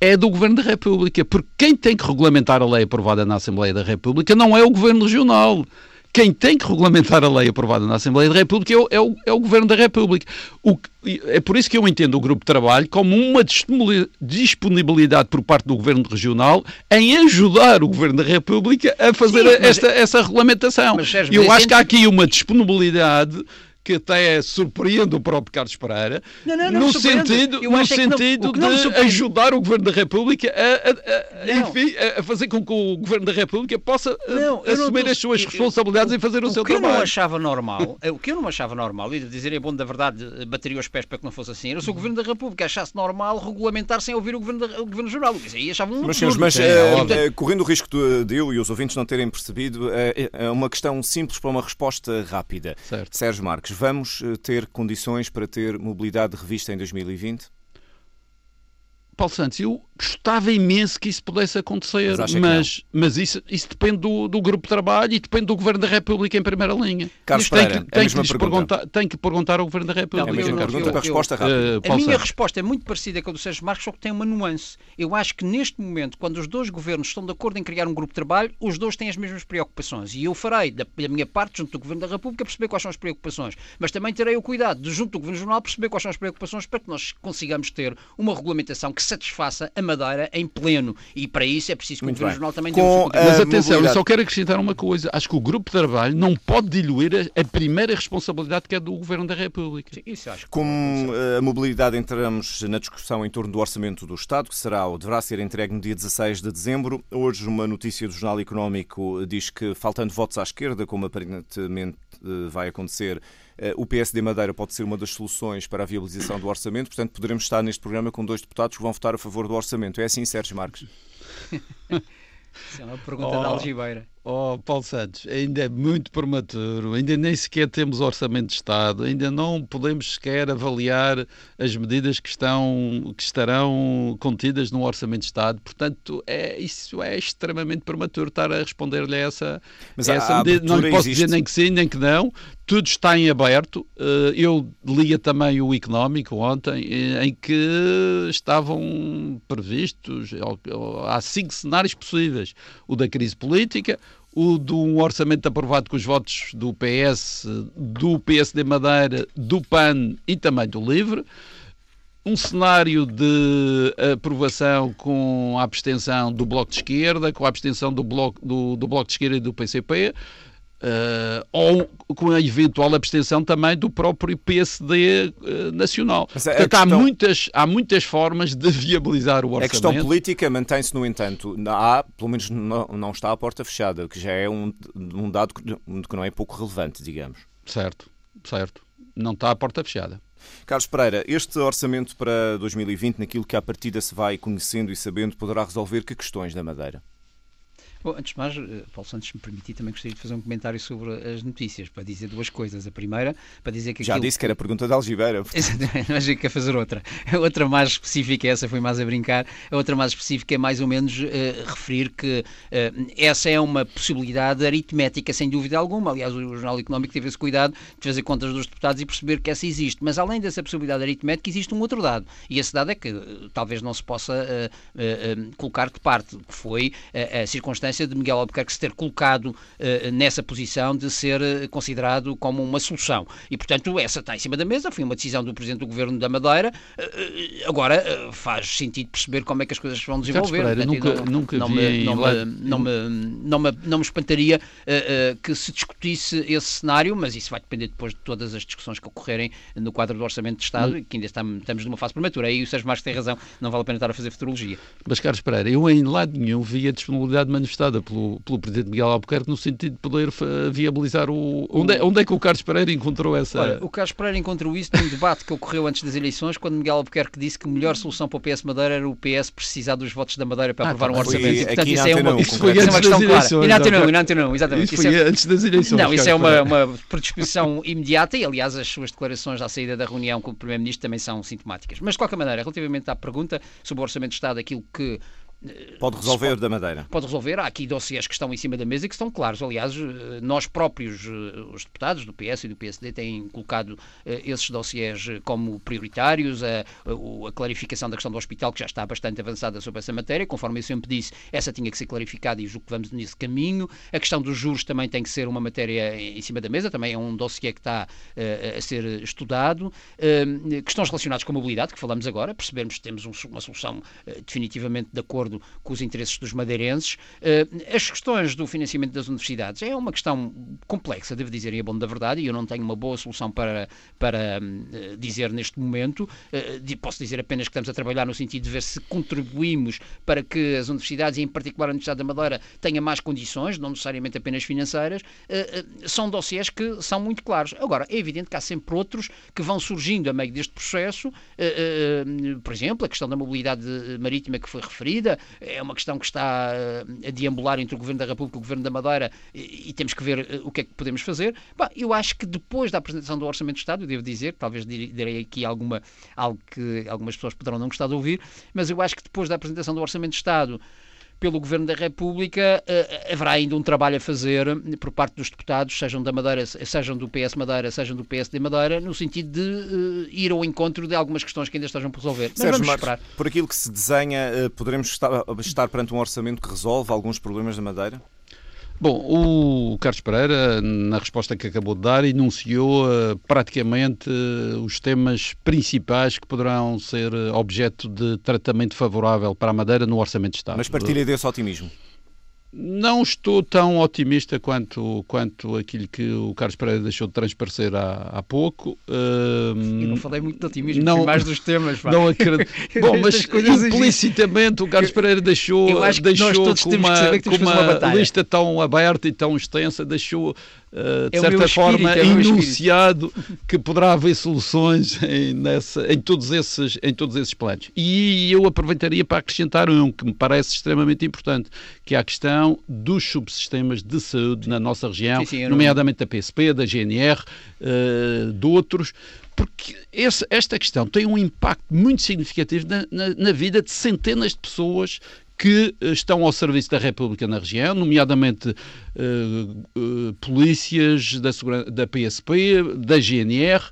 é do Governo da República, porque quem tem que regulamentar a lei aprovada na Assembleia da República não é o Governo Regional. Quem tem que regulamentar a lei aprovada na Assembleia da República é o, é o, é o Governo da República. O, é por isso que eu entendo o grupo de trabalho como uma disponibilidade por parte do Governo Regional em ajudar o Governo da República a fazer Sim, esta, essa regulamentação. Mas, Sérgio, eu acho que há aqui uma disponibilidade que até surpreende o próprio Carlos Pereira, não, não, não no sentido, no é sentido não, de ajudar o Governo da República a, a, a enfim, a, fazer com que o Governo da República possa eh, assumir as suas responsabilidades eu, e fazer o, o seu trabalho. O que eu não achava normal, <laughs> o que eu não achava normal, e de dizer é bom da verdade, bateria os pés para que não fosse assim, era se o Governo da República achasse normal regulamentar sem ouvir o Governo, da, o governo Geral. Isso aí achava um Mas, senhores, mas é, é, correndo o risco de eu e os ouvintes não terem percebido, é, é uma questão simples para uma resposta rápida. Certo. Sérgio Marques, vamos eh, ter condições para ter mobilidade revista em 2020? Paulo Santos, eu Gostava imenso que isso pudesse acontecer, mas, mas, mas, isso, isso depende do, do, grupo de trabalho e depende do Governo da República em primeira linha. Carlos tem Pereira, que, tem, que perguntar, tem que perguntar ao Governo da República. Não, é a mesma pergunta para a resposta rápida. Uh, a minha resposta é muito parecida com a do Sérgio Marcos, só que tem uma nuance. Eu acho que neste momento, quando os dois governos estão de acordo em criar um grupo de trabalho, os dois têm as mesmas preocupações. E eu farei, da, da minha parte, junto do Governo da República, perceber quais são as preocupações. Mas também terei o cuidado de, junto do Governo Jornal, perceber quais são as preocupações para que nós consigamos ter uma regulamentação que satisfaça a Madeira em pleno. E para isso é preciso que Muito o Governo Jornal também Com, dê Mas atenção, mobilidade. eu só quero acrescentar uma coisa. Acho que o grupo de trabalho não pode diluir a, a primeira responsabilidade que é do Governo da República. Sim, isso acho Com a mobilidade entramos na discussão em torno do orçamento do Estado, que será ou deverá ser entregue no dia 16 de dezembro. Hoje uma notícia do Jornal Económico diz que, faltando votos à esquerda, como aparentemente eh, vai acontecer, eh, o PSD Madeira pode ser uma das soluções para a viabilização do orçamento, portanto, poderemos estar neste programa com dois deputados que vão votar a favor do orçamento. É assim, Sérgio Marques? <laughs> Isso é uma pergunta oh, da algibeira. Oh, Paulo Santos, ainda é muito prematuro, ainda nem sequer temos orçamento de Estado, ainda não podemos sequer avaliar as medidas que, estão, que estarão contidas no orçamento de Estado. Portanto, é, isso é extremamente prematuro estar a responder-lhe a essa, Mas a essa medida. Não lhe posso existe. dizer nem que sim, nem que não. Tudo está em aberto. Eh, eu lia também o Económico ontem, eh, em que estavam previstos, há cinco cenários possíveis. O da crise política, o de um orçamento aprovado com os votos do PS, do PSD Madeira, do PAN e também do LIVRE, um cenário de aprovação com a abstenção do Bloco de Esquerda, com a abstenção do Bloco, do, do bloco de Esquerda e do PCP, Uh, ou com a eventual abstenção também do próprio PSD uh, eh, nacional. Mas Portanto, questão... há, muitas, há muitas formas de viabilizar o orçamento. A questão política mantém-se, no entanto, há, pelo menos não, não está a porta fechada, que já é um, um dado que, não é pouco relevante, digamos. Certo, certo. Não está a porta fechada. Carlos Pereira, este orçamento para 2020, naquilo que à partida se vai conhecendo e sabendo, poderá resolver que questões da Madeira? Bom, antes de mais, eh, Paulo Santos, me permitir, também gostaria de fazer um comentário sobre as notícias, para dizer duas coisas. A primeira, para dizer que. Já disse que era pergunta de Algibeira. Exatamente, <laughs> mas quer fazer outra. A outra mais específica, essa foi mais a brincar, a outra mais específica é mais ou menos uh, referir que uh, essa é uma possibilidade aritmética, sem dúvida alguma. Aliás, o Jornal Económico teve esse cuidado de fazer contas dos deputados e perceber que essa existe. Mas além dessa possibilidade aritmética, existe um outro dado. E esse dado é que uh, talvez não se possa colocar de parte, que foi a circunstância de Miguel Albuquerque se ter colocado uh, nessa posição de ser uh, considerado como uma solução. E, portanto, essa está em cima da mesa, foi uma decisão do Presidente do Governo da Madeira. Uh, agora faz sentido perceber como é que as coisas vão desenvolver. Pereira, nunca, não, nunca não, me, não, me, não, me, não, me, não me espantaria que se discutisse esse cenário, mas isso vai depender depois de todas as discussões que ocorrerem no quadro do Orçamento de Estado, hum. que ainda estamos, estamos numa fase prematura. Aí o Sérgio Marques tem razão, não vale a pena estar a fazer futurologia. Mas, Carlos Pereira, eu em lado nenhum vi a disponibilidade manifestada pelo, pelo Presidente Miguel Albuquerque no sentido de poder viabilizar o... Onde é, onde é que o Carlos Pereira encontrou essa... Olha, o Carlos Pereira encontrou isso num debate que ocorreu antes das eleições, quando Miguel Albuquerque disse que a melhor solução para o PS Madeira era o PS precisar dos votos da Madeira para ah, aprovar tá, um orçamento. E, portanto, isso é uma, isso foi antes das eleições. E não, não, não, não, exatamente. Isso foi é, antes das eleições. Não, isso é uma, uma predisposição imediata e, aliás, as suas declarações à saída da reunião com o Primeiro-Ministro também são sintomáticas. Mas, de qualquer maneira, relativamente à pergunta sobre o Orçamento de Estado, aquilo que Pode resolver pode, da Madeira. Pode resolver. Há aqui dossiês que estão em cima da mesa e que estão claros. Aliás, eh, nós próprios, eh, os deputados do PS e do PSD, têm colocado eh, esses dossiers como prioritários. A, a, clarificação da questão do hospital, que já está bastante avançada sobre essa matéria. Conforme eu sempre disse, essa tinha que ser clarificada e julgo que vamos nesse caminho. A questão dos juros também tem que ser uma matéria em cima da mesa. Também é um dossiê que está a ser estudado. Questões relacionadas com a mobilidade, que falamos agora. Percebermos que temos uma solução definitivamente de acordo acordo com os interesses dos madeirenses. Eh, as questões do financiamento das universidades é uma questão complexa, devo dizer, e é bom da verdade, e eu não tenho uma boa solução para, para eh, dizer neste momento. Eh, posso dizer apenas que estamos a trabalhar no sentido de ver se contribuímos para que as universidades, e em particular a Universidade da Madeira, tenha mais condições, não necessariamente apenas financeiras. São dossiês que são muito claros. Agora, é evidente que há sempre outros que vão surgindo a meio deste processo, por exemplo, a questão da mobilidade marítima que foi referida, Madeira, é uma questão que está a deambular entre o Governo da República e o Governo da Madeira e, e temos que ver o que é que podemos fazer. Bah, eu acho que depois da apresentação do Orçamento de Estado, eu devo dizer, talvez direi aqui alguma, algo que algumas pessoas poderão não gostar de ouvir, mas eu acho que depois da apresentação do Orçamento de Estado pelo Governo da República, uh, haverá ainda um trabalho a fazer por parte dos deputados, sejam da Madeira, sejam do PS Madeira, sejam do PSD Madeira, no sentido de uh, ir ao encontro de algumas questões que ainda estejam por resolver. Mas Sérgio vamos esperar. por aquilo que se desenha, uh, poderemos estar, estar perante um orçamento que resolve alguns problemas da Madeira? Bom, o Carlos Pereira, na resposta que acabou de dar, enunciou uh, praticamente uh, os temas principais que poderão ser uh, objeto de tratamento favorável para a Madeira no Orçamento de Estado. Mas partilha desse otimismo? Não estou tão otimista quanto, quanto aquilo que o Carlos Pereira deixou de transparecer há, há pouco. Eu não falei muito de otimismo, não, mais dos temas. Pá. Não acredito. <laughs> Bom, mas implicitamente o Carlos Pereira deixou, deixou com uma, com uma lista tão aberta e tão extensa, deixou Uh, de é certa forma, é enunciado que poderá haver soluções em, nessa, em, todos esses, em todos esses planos. E eu aproveitaria para acrescentar um que me parece extremamente importante, que é a questão dos subsistemas de saúde na nossa região, sim, sim, nomeadamente da PSP, da GNR, uh, de outros, porque esse, esta questão tem um impacto muito significativo na, na, na, vida de centenas de pessoas que eh, estão ao serviço da República na região, nomeadamente uh, uh, polícias da, da PSP, da GNR,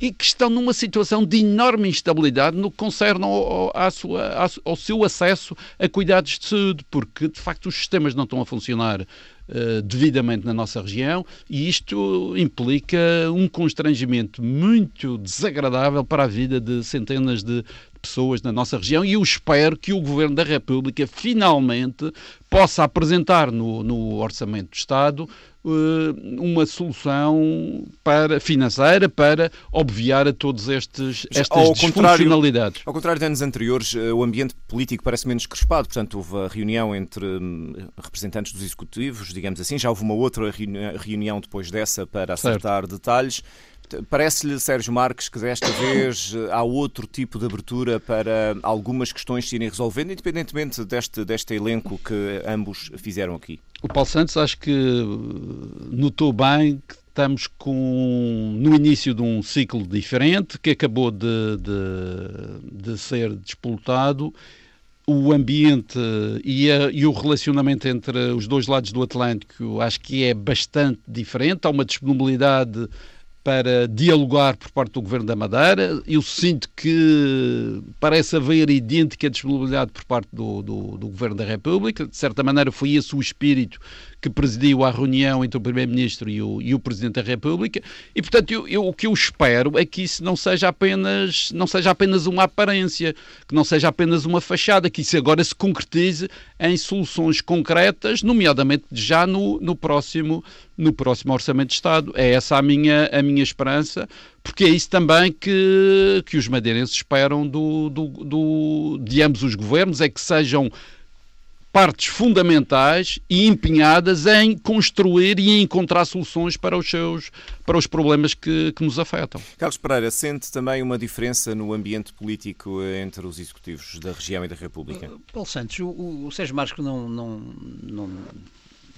e que estão numa situação de enorme instabilidade no que concerne ao, sua, ao, seu acesso a cuidados de saúde, porque de facto os sistemas não estão a funcionar uh, devidamente na nossa região e isto implica um constrangimento muito desagradável para a vida de centenas de, pessoas na nossa região e eu espero que o Governo da República finalmente possa apresentar no, no Orçamento do Estado uh, uma solução para, financeira para obviar a todos estes estas ao disfuncionalidades. Ao contrário de anos anteriores, uh, o ambiente político parece menos crespado, portanto houve a reunião entre um, representantes dos executivos, digamos assim, já houve uma outra reunião depois dessa para acertar certo. detalhes. Parece-lhe, Sérgio Marques, que desta vez eh, há outro tipo de abertura para algumas questões se irem resolvendo, independentemente deste, deste elenco que ambos fizeram aqui? O Paulo Santos acho que notou bem que estamos com, no início de um ciclo diferente que acabou de, de, de ser despoltado o ambiente e, a, e, o relacionamento entre os dois lados do Atlântico acho que é bastante diferente. Há uma disponibilidade para dialogar por parte do Governo da Madeira. Eu sinto que parece haver idêntica disponibilidade por parte do, do, do Governo da República. De certa maneira, foi esse o espírito que presidiu a reunião entre o Primeiro-Ministro e o, e o Presidente da República. E, portanto, eu, eu, o que eu espero é que isso não seja, apenas, não seja apenas uma aparência, que não seja apenas uma fachada, que isso agora se concretize em soluções concretas, nomeadamente já no, no, próximo, no próximo Orçamento de Estado. É essa a minha, a minha esperança, porque é isso também que, que os madeirenses esperam do, do, do, de ambos os governos, é que sejam partes fundamentais e empenhadas em construir e encontrar soluções para os seus para os problemas que, que nos afetam. Carlos Pereira, sente também uma diferença no ambiente político entre os executivos da região e da República? Paulo Santos, o, o Sérgio Marques não, não, não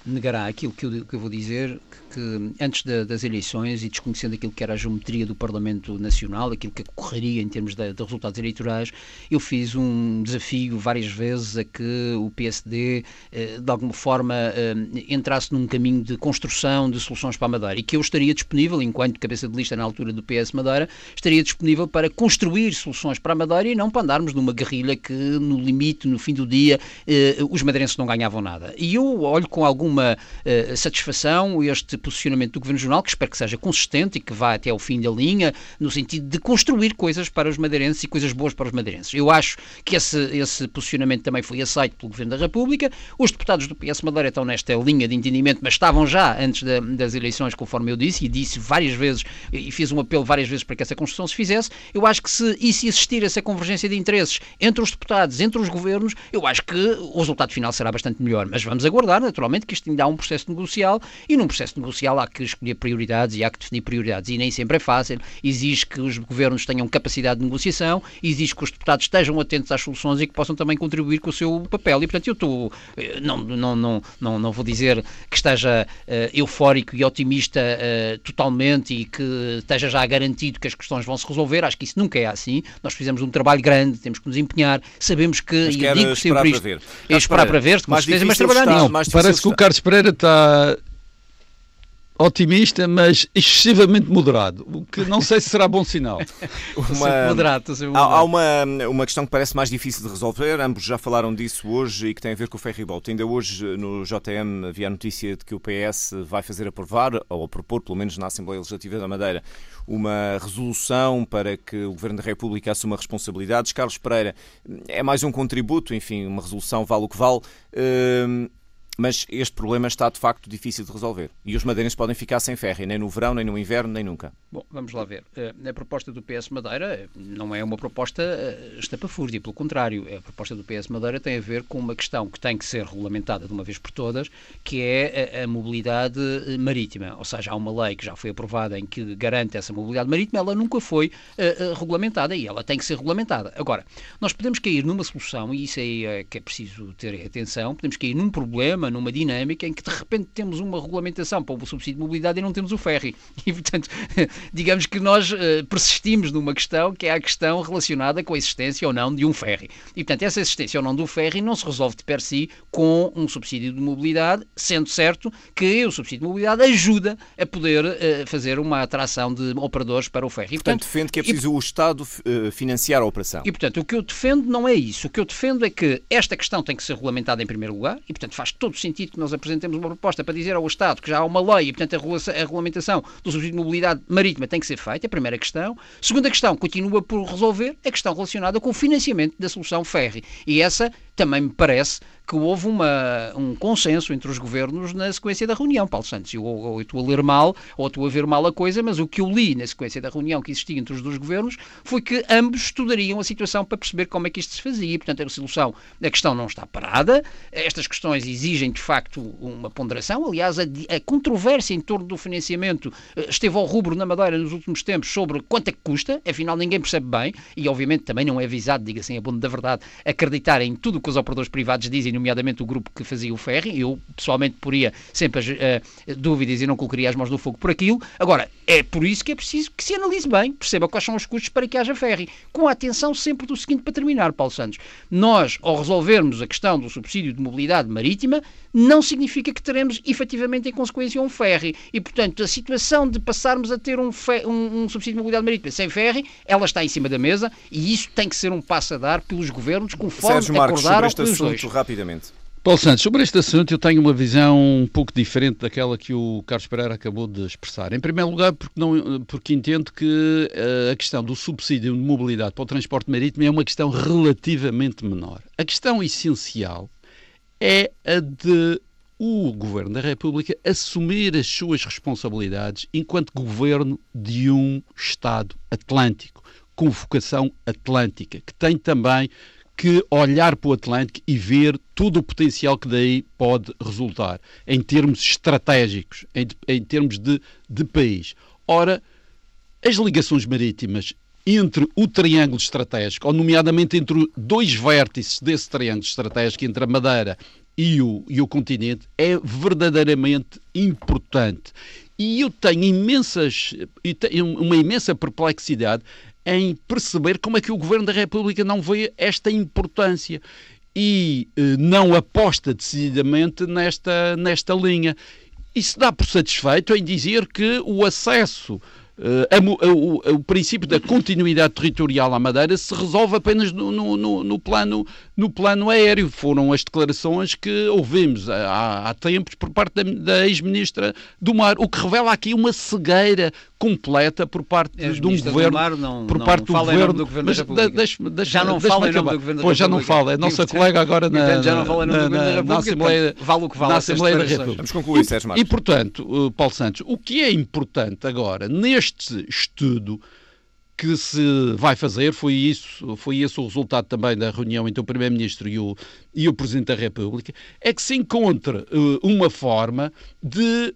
negará aquilo que eu, que eu vou dizer, que, que antes da, das eleições e desconhecendo aquilo que era a geometria do Parlamento Nacional, aquilo que ocorreria em termos de, de, resultados eleitorais, eu fiz um desafio várias vezes a que o PSD, eh, de alguma forma, eh, entrasse num caminho de construção de soluções para a Madeira e que eu estaria disponível, enquanto cabeça de lista na altura do PS Madeira, estaria disponível para construir soluções para a Madeira e não para andarmos numa guerrilha que, no limite, no fim do dia, eh, os madeirenses não ganhavam nada. E eu olho com algum alguma uh, satisfação este posicionamento do Governo Regional, que espero que seja consistente e que vá até ao fim da linha, no sentido de construir coisas para os madeirenses e coisas boas para os madeirenses. Eu acho que esse, esse posicionamento também foi aceito pelo Governo da República. Os deputados do PS Madeira estão nesta linha de entendimento, mas estavam já antes da, das eleições, conforme eu disse, e disse várias vezes, e fiz um apelo várias vezes para que essa construção se fizesse. Eu acho que se, e se existir essa convergência de interesses entre os deputados, entre os governos, eu acho que o resultado final será bastante melhor. Mas vamos aguardar, naturalmente, que isto isto ainda há um processo negocial e num processo negocial há que escolher prioridades e há que definir prioridades e nem sempre é fácil. Exige que os governos tenham capacidade de negociação, exige que os deputados estejam atentos às soluções e que possam também contribuir com o seu papel. E, portanto, eu estou, eh, não, não, não, não, não vou dizer que esteja uh, eufórico e otimista uh, totalmente e que esteja já garantido que as questões vão se resolver. Acho que isso nunca é assim. Nós fizemos um trabalho grande, temos que nos empenhar, sabemos que, mas e digo sempre isto, ver. é esperar para ver, com certeza, mas trabalhar nisso. Parece que o Carlos Pereira está otimista, mas excessivamente moderado, o que não sei se será bom sinal. <laughs> uma, moderado, moderado. Há, há, uma, uma questão que parece mais difícil de resolver, ambos já falaram disso hoje e que tem a ver com o ferryboat. Ainda hoje no JM havia a notícia de que o PS vai fazer aprovar, ou propor, pelo menos na Assembleia Legislativa da Madeira, uma resolução para que o Governo da República assuma responsabilidades. Carlos Pereira é mais um contributo, enfim, uma resolução vale o que vale. Uh, mas este problema está de facto difícil de resolver. E os madeirenses podem ficar sem ferro, nem no verão, nem no inverno, nem nunca. Bom, vamos lá ver. Eh, a proposta do PS Madeira eh, não é uma proposta eh, estapafúrdia, pelo contrário. A proposta do PS Madeira tem a ver com uma questão que tem que ser regulamentada de uma vez por todas, que é a, mobilidade marítima. Ou seja, há uma lei que já foi aprovada em que garante essa mobilidade marítima, ela nunca foi regulamentada e ela tem que ser regulamentada. Agora, nós podemos cair numa solução, e isso aí é que é preciso ter atenção, podemos cair num problema, numa dinâmica em que de repente temos uma regulamentação para o subsídio de mobilidade e não temos o ferry. <laughs> E, portanto, digamos que nós uh, persistimos numa questão que é a questão relacionada com a existência ou não de um ferry. E, portanto, essa existência ou não do ferry não se resolve de per si com um subsídio de mobilidade, sendo certo que o subsídio de mobilidade ajuda a poder uh, fazer uma atração de operadores para o ferry. E, portanto, defende que é preciso e, o Estado uh, financiar a operação. E, portanto, o que eu defendo não é isso. O que eu defendo é que esta questão tem que ser regulamentada em primeiro lugar e, portanto, faz todo sentido que nós apresentemos uma proposta para dizer ao Estado que já há uma lei e, portanto, a, regulamentação do subsídio de mobilidade marítima tem que ser feita, a primeira questão. Segunda questão, continua por resolver a questão relacionada com o financiamento da solução ferry. E essa também me parece que houve uma, um consenso entre os governos na sequência da reunião, Paulo Santos. Eu, ou, ou estou a ler mal, ou estou a ver mal a coisa, mas o que eu li na sequência da reunião que existia entre os dois governos foi que ambos estudariam a situação para perceber como é que isto se fazia. Portanto, a solução, a questão não está parada. Estas questões exigem, de facto, uma ponderação. Aliás, a, a controvérsia em torno do financiamento eh, esteve ao rubro na Madeira nos últimos tempos sobre quanto é que custa. Afinal, ninguém percebe bem e, obviamente, também não é avisado, diga-se em abono da verdade, acreditar em tudo o que os operadores privados dizem, nomeadamente o grupo que fazia o ferry. Eu, pessoalmente, poria sempre as uh, dúvidas e não colocaria as mãos no fogo por aquilo. Agora, é por isso que é preciso que se analise bem, perceba quais são os custos para que haja ferry. Com a atenção sempre do seguinte, para terminar, Paulo Santos. Nós, ao resolvermos a questão do subsídio de mobilidade marítima, não significa que teremos efetivamente em consequência um ferry. E, portanto, a situação de passarmos a ter um, um, um subsídio de mobilidade marítima sem ferry, ela está em cima da mesa e isso tem que ser um passo a dar pelos governos conforme Marcos, sobre este assunto, rapidamente. Paulo Santos, sobre este assunto eu tenho uma visão um pouco diferente daquela que o Carlos Pereira acabou de expressar. Em primeiro lugar, porque, não, porque entendo que uh, a questão do subsídio de mobilidade para o transporte marítimo é uma questão relativamente menor. A questão essencial é a de o Governo da República assumir as suas responsabilidades enquanto governo de um Estado atlântico, com vocação atlântica, que tem também que olhar para o Atlântico e ver todo o potencial que daí pode resultar, em termos estratégicos, em, em termos de, de país. Ora, as ligações marítimas entre o triângulo estratégico, ou nomeadamente entre dois vértices desse triângulo estratégico, entre a Madeira e o, e o continente, é verdadeiramente importante. E eu tenho imensas, uma imensa perplexidade em perceber como é que o Governo da República não vê esta importância e eh, não aposta decididamente nesta, nesta linha. Isso dá por satisfeito em dizer que o acesso o, o, princípio da continuidade territorial à Madeira se resolve apenas no, no, no, plano, no plano aéreo. Foram as declarações que ouvimos há, há tempos por parte da, da ex-ministra do Mar, o que revela aqui uma cegueira completa por parte de um governo. Mar não, por parte do governo, do governo mas da deixa, deixa, já não fala em nome do governo da pois, já não fala. É nossa colega agora na, já não fala em nome do governo da República. Na Assembleia, vale o que vale na Assembleia da República. Vamos concluir, Sérgio Marcos. E, portanto, Paulo Santos, o que é importante agora neste estudo que se vai fazer, foi, isso, foi esse o resultado também da reunião entre o Primeiro-Ministro e o, e o Presidente da República, é que se encontre uh, uma forma de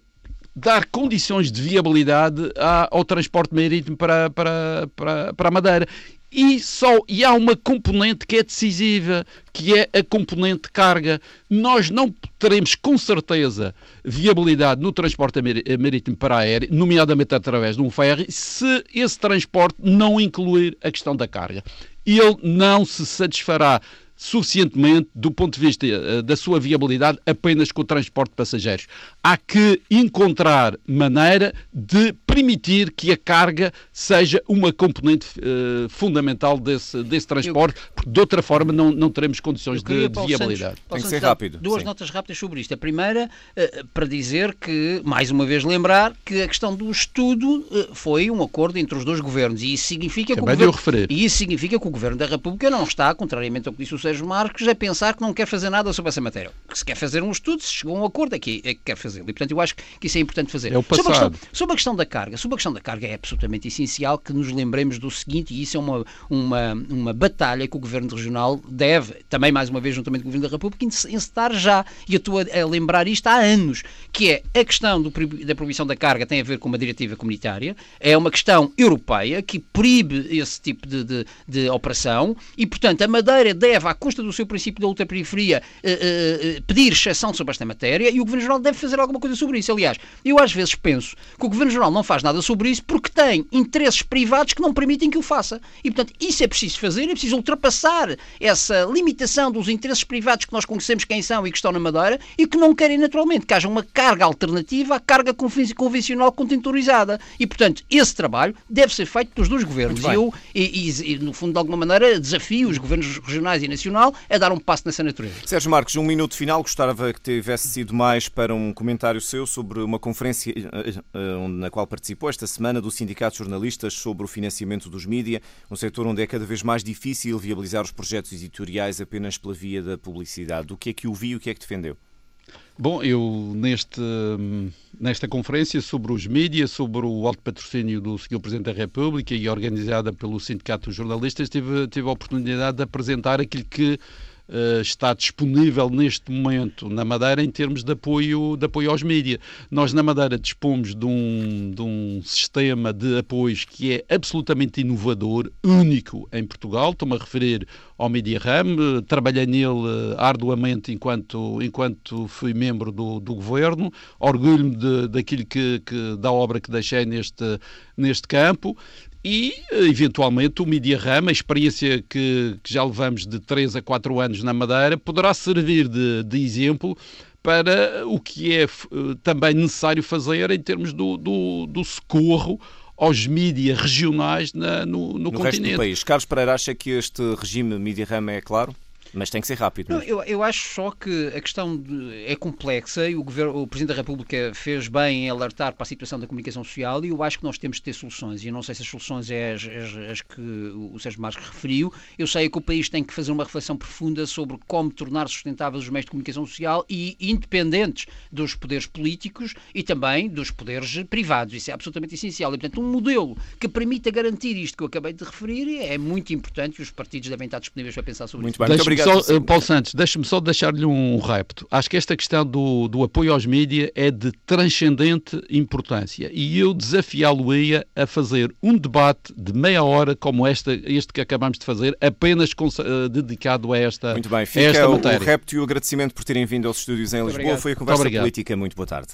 dar condições de viabilidade ao transporte marítimo para, para, para, para a Madeira. E, só, e há uma componente que é decisiva, que é a componente carga. Nós não teremos com certeza viabilidade no transporte marítimo para aéreo, nomeadamente através de um ferry, se esse transporte não incluir a questão da carga. Ele não se satisfará suficientemente do ponto de vista uh, da sua viabilidade apenas com o transporte de passageiros. Há que encontrar maneira de permitir que a carga seja uma componente uh, fundamental desse, desse transporte, Eu... porque de outra forma não, não teremos condições de, de, viabilidade. Santos, Tem que ser rápido. Duas Sim. notas rápidas sobre isto. A primeira, uh, para dizer que, mais uma vez lembrar, que a questão do estudo foi um acordo entre os dois governos e isso significa que o governo, e isso significa que o Governo da República não está, contrariamente ao que disse o Sérgio Marques, a pensar que não quer fazer nada sobre essa matéria. Que se quer fazer um estudo, se chegou a um acordo, é que, é que quer fazê-lo. E, portanto, eu acho que isso é importante fazer. É o passado. Sobre a, questão, sobre a questão da carga, sobre a questão da carga é absolutamente essencial que nos lembremos do seguinte, e isso é uma, uma, uma batalha que o Governo Regional deve, também mais uma vez juntamente com o Governo da República, encetar já. E eu estou a, a lembrar isto há anos, que é a questão do, da proibição da carga tem a ver com uma diretiva comunitária, é uma questão europeia que proíbe esse tipo de, de, de operação e, portanto, a Madeira deve, à custa do seu princípio da ultraperiferia, uh, uh, pedir exceção sobre esta matéria e o Governo Regional deve fazer alguma coisa sobre isso. Aliás, eu às vezes penso que o Governo Regional não faz nada sobre isso porque tem interesses privados que não permitem que o faça. E, portanto, isso é preciso fazer, é preciso ultrapassar essa limitação dos interesses privados que nós conhecemos quem são e que estão na Madeira e que não querem naturalmente que haja uma carga alternativa à carga convencional contentorizada. E, portanto, esse trabalho deve ser feito pelos dois governos. E eu, e, e, e, no fundo, de alguma maneira, desafio os governos regionais e nacional a dar um passo nessa natureza. Sérgio Marques, um minuto final. Gostava que tivesse sido mais para um comentário seu sobre uma conferência eh, eh, na qual participou esta semana do Sindicato de Jornalistas sobre o financiamento dos mídia, um setor onde é cada vez mais difícil viabilizar os projetos editoriais apenas pela via da publicidade. O que é que o viu e o que é que defendeu? Bom, eu neste, nesta conferência sobre os mídias, sobre o alto patrocínio do Sr. Presidente da República e organizada pelo Sindicato de Jornalistas, tive, tive a oportunidade de apresentar aquilo que está disponível neste momento na Madeira em termos de apoio, de apoio aos mídias. Nós na Madeira dispomos de um, de um sistema de apoios que é absolutamente inovador, único em Portugal. Estou-me a referir ao Media Ram, trabalhei nele arduamente enquanto, enquanto fui membro do, do governo, orgulho-me daquilo que, que, da obra que deixei neste, neste campo e, eventualmente, o Media Ram, a experiência que, que, já levamos de 3 a 4 anos na Madeira, poderá servir de, de exemplo para o que é eh, também necessário fazer em termos do, do, do socorro aos mídias regionais na, no, no, no continente. resto do país. Carlos Pereira acha que este regime Media Ram é claro? Mas tem que ser rápido. Não, eu, eu acho só que a questão de, é complexa e o, governo, o Presidente da República fez bem em alertar para a situação da comunicação social e eu acho que nós temos de ter soluções. E eu não sei se as soluções é as, as, as que o Sérgio Marques referiu. Eu sei que o país tem que fazer uma reflexão profunda sobre como tornar sustentáveis os meios de comunicação social e independentes dos poderes políticos e também dos poderes privados. Isso é absolutamente essencial. E, portanto, um modelo que permita garantir isto que eu acabei de referir é muito importante e os partidos devem estar disponíveis para pensar sobre muito isso. Bem, muito obrigado só, eh, Paulo Santos, deixe-me só deixar-lhe um repto. Acho que esta questão do, do apoio aos mídias é de transcendente importância e eu desafiá-lo-ia a fazer um debate de meia hora como esta, este que acabamos de fazer, apenas com, uh, dedicado a esta Muito bem, fica esta o, matéria. o repto e o agradecimento por terem vindo aos estúdios em Lisboa. Foi a conversa política. Muito boa tarde.